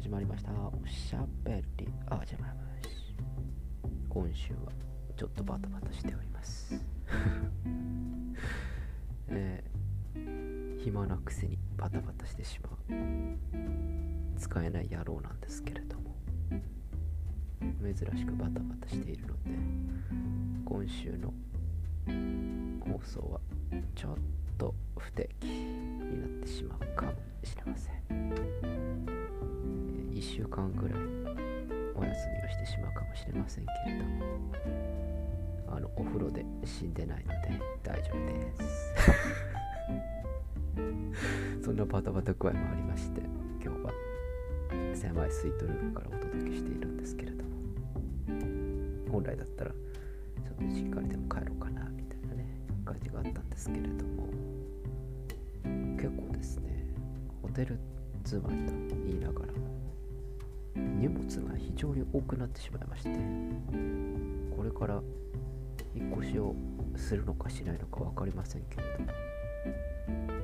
始まりました。おしゃべり。あじゃま今週はちょっとバタバタしております。えー、暇なくせにバタバタしてしまう。使えない野郎なんですけれども。珍しくバタバタしているので今週の放送はちょっと不適になってしまうかもしれません。週間ぐらいお休みをしてしまうかもしれませんけれどもあのお風呂で死んでないので大丈夫です。そんなバタバタ具合もありまして今日は狭いスイートルームからお届けしているんですけれども本来だったらちょっと実家にでも帰ろうかなみたいなね感じがあったんですけれども結構ですねホテル住まいと言いながら荷物が非常に多くなってしまいましてこれから引っ越しをするのかしないのか分かりませんけれども、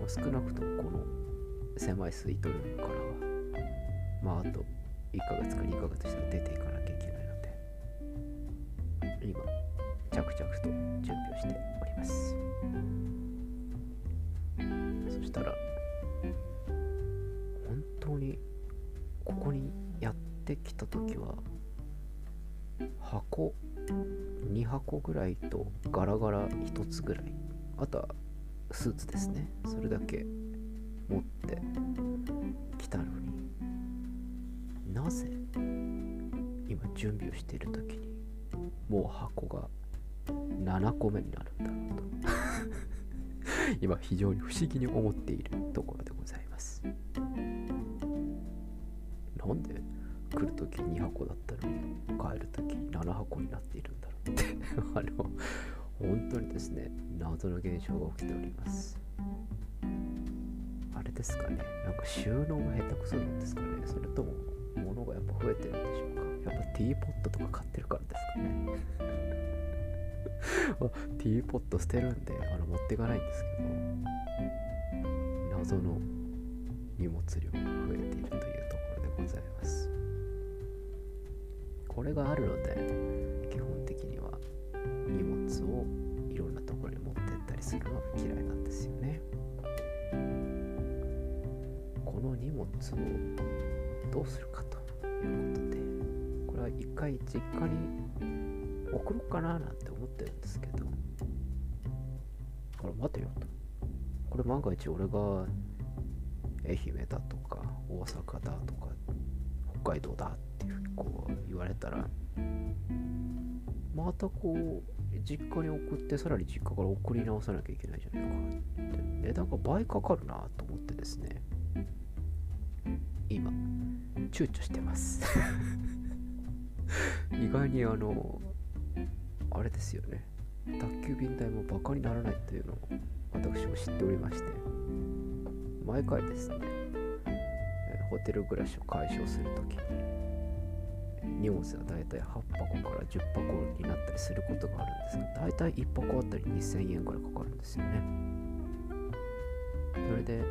少なくともこの狭いスイートルームからはまああと1ヶ月か2ヶ月したら出ていかなきゃいけないので今着々と準備をしております。そしたら本当にてきた時は箱2箱ぐらいとガラガラ1つぐらい。あとはスーツですね。それだけ持ってきたのに。なぜ今準備をしている時にもう箱が7個目になるんだろうと。今非常に不思議に思っているところでございます。なんで来る時2箱だったのに帰る時7箱になっているんだろう。っ てあの本当にですね謎の現象が起きております。あれですかねなんか収納が下手くそなんですかね。それとも物がやっぱ増えてるんでしょうか。やっぱティーポットとか買ってるからですかね。ティーポット捨てるんであの持っていかないんですけど謎の荷物量が増えているというところでございます。これがあるので基本的には荷物をいろんなところに持ってったりするのが嫌いなんですよね。この荷物をどうするかということでこれは一回実家に送ろうかななんて思ってるんですけどこれ待てよと。これ万が一俺が愛媛だとか大阪だとか北海道だってこう言われたらまたこう実家に送ってさらに実家から送り直さなきゃいけないじゃないか。って値段が倍かかるなと思ってですね。今躊躇してます。意外にあのあれですよね。宅急便代もバカにならないというのを私も知っておりまして。毎回ですねホテル暮らしを解消するときに荷物がだいたい8箱から10箱になったりすることがあるんですがだいたい1箱あたり2000円ぐらいかかるんですよね。それで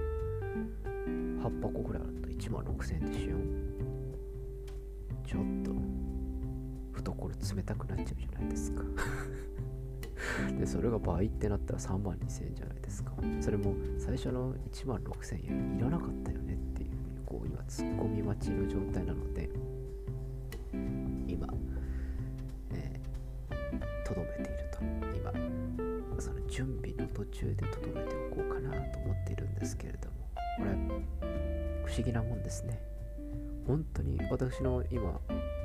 8箱ぐらいあると1万6000円でしょ。ちょっと懐冷たくなっちゃうじゃないですか。でそれが倍ってなったら3万2000円じゃないですか。それも最初の1万6000円いらなかったよねっていうふうにこう今突っ込み待ちの状態なので準備の途中でとどめておこうかなと思っているんですけれどもこれ不思議なもんですね。本当に私の今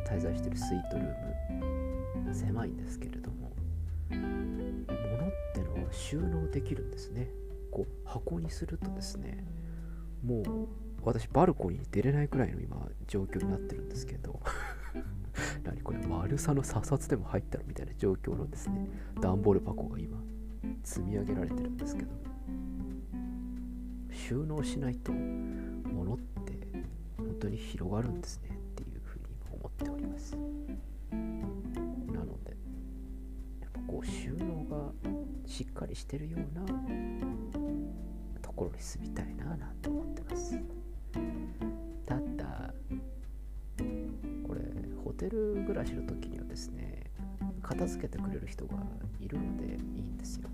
滞在しているスイートルーム狭いんですけれども物ってのは収納できるんですね。こう箱にするとですねもう私バルコニーに出れないくらいの今状況になってるんですけど 何これ丸さの査察でも入ったのみたいな状況のですね段ボール箱が今積み上げられてるんですけど収納しないと物って本当に広がるんですねっていうふうに今思っております。なのでやっぱこう収納がしっかりしてるようなところに住みたいななんて思ってます。ただこれホテル暮らしの時にはですね片付けてくれる人がいるのでいいんですよ。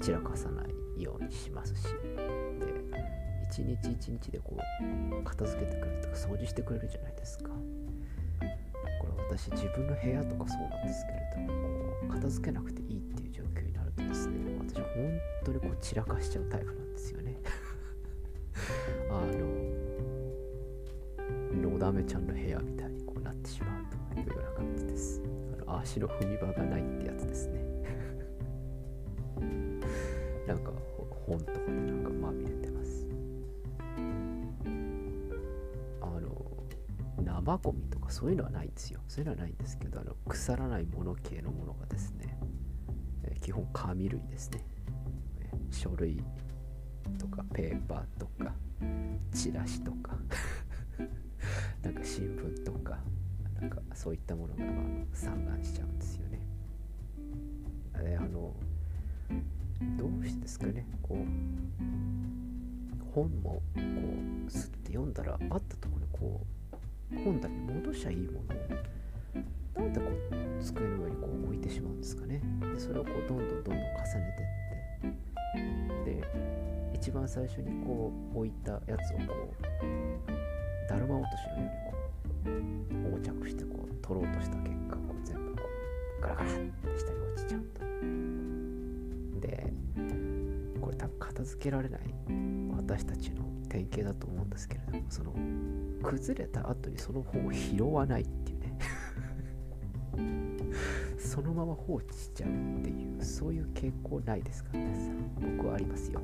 散らかさないようにしますしで一日一日でこう片付けてくれるとか掃除してくれるじゃないですか。これ私自分の部屋とかそうなんですけれどもこう片付けなくていいっていう状況になるとですね私本当にこう散らかしちゃうタイプなんですよね。あののだめちゃんの部屋みたいにこうなってしまうというような感じです。あの足の踏み場がないってやつですね。本とかでなんかまみれてます。あの生ゴミとかそういうのはないんですよ。そういうのはないんですけどあの腐らないもの系のものがですね、え基本紙類ですね。書類とかペーパーとかチラシとか なんか新聞とかなんかそういったものが散乱しちゃうんですよね。あのどうしてですかね。こう本もこうすって読んだらあったところにこう本棚に戻しゃいいものをなんでこう机の上にこう置いてしまうんですかね。でそれをこうどんどんどんどん重ねてって。で一番最初にこう置いたやつをこうだるま落としのようにこう横着してこう取ろうとした結果こう全部こうガラガラって下に落片付けられない私たちの典型だと思うんですけれどもその崩れた後にその本を拾わないっていうね。そのまま放置しちゃうっていうそういう傾向ないですか皆さん僕はありますよ。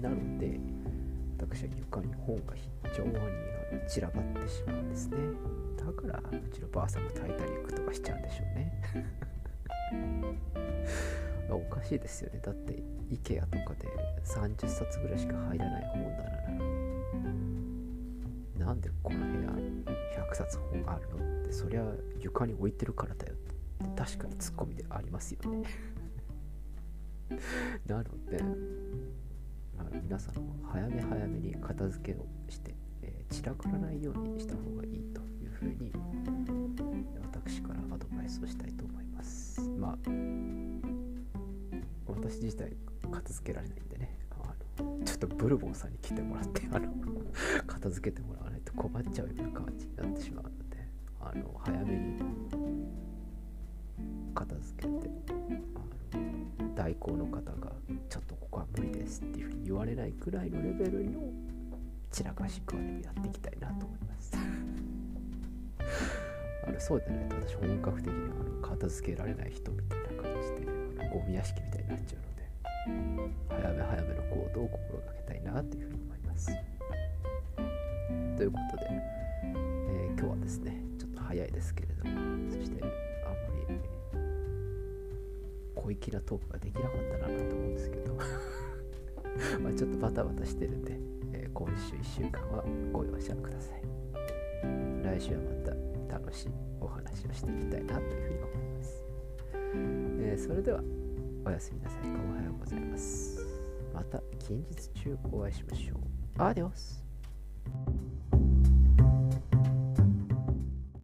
なので私は床に本が非常に散らばってしまうんですね。だからうちのばあさんもタイタニックとかしちゃうんでしょうね。おかしいですよね。だって IKEA とかで30冊ぐらいしか入らない本棚なのになんでこの部屋100冊本があるの？ってそりゃ床に置いてるからだよって。確かにツッコミでありますよね。なのであ皆さんも早め早めに片付けをして、えー、散らからないようにした方がいいというふうに私からアドバイスをしたいと思います。まあ私自体片付けられないんでね。あのちょっとブルボンさんに来てもらってあの片付けてもらわないと困っちゃうような感じになってしまうのであの早めに片付けてあの代行の方がちょっとここは無理ですっていうふうに言われないくらいのレベルの散らかし具合でやっていきたいなと思います。あのそうでないと私本格的にあの片付けられない人みたいな感じで。ゴミ屋敷みたいになっちゃうので早め早めの行動を心がけたいなというふうに思います。ということで、えー、今日はですねちょっと早いですけれどもそしてあんまり小粋なトークができなかったなと思うんですけど まちょっとバタバタしてるんで、えー、今週1週間はご容赦ください。来週はまた楽しいお話をしていきたいなというふうに思います、えー、それではおやすみなさい。かおはようございます。また近日中お会いしましょう。アディオス。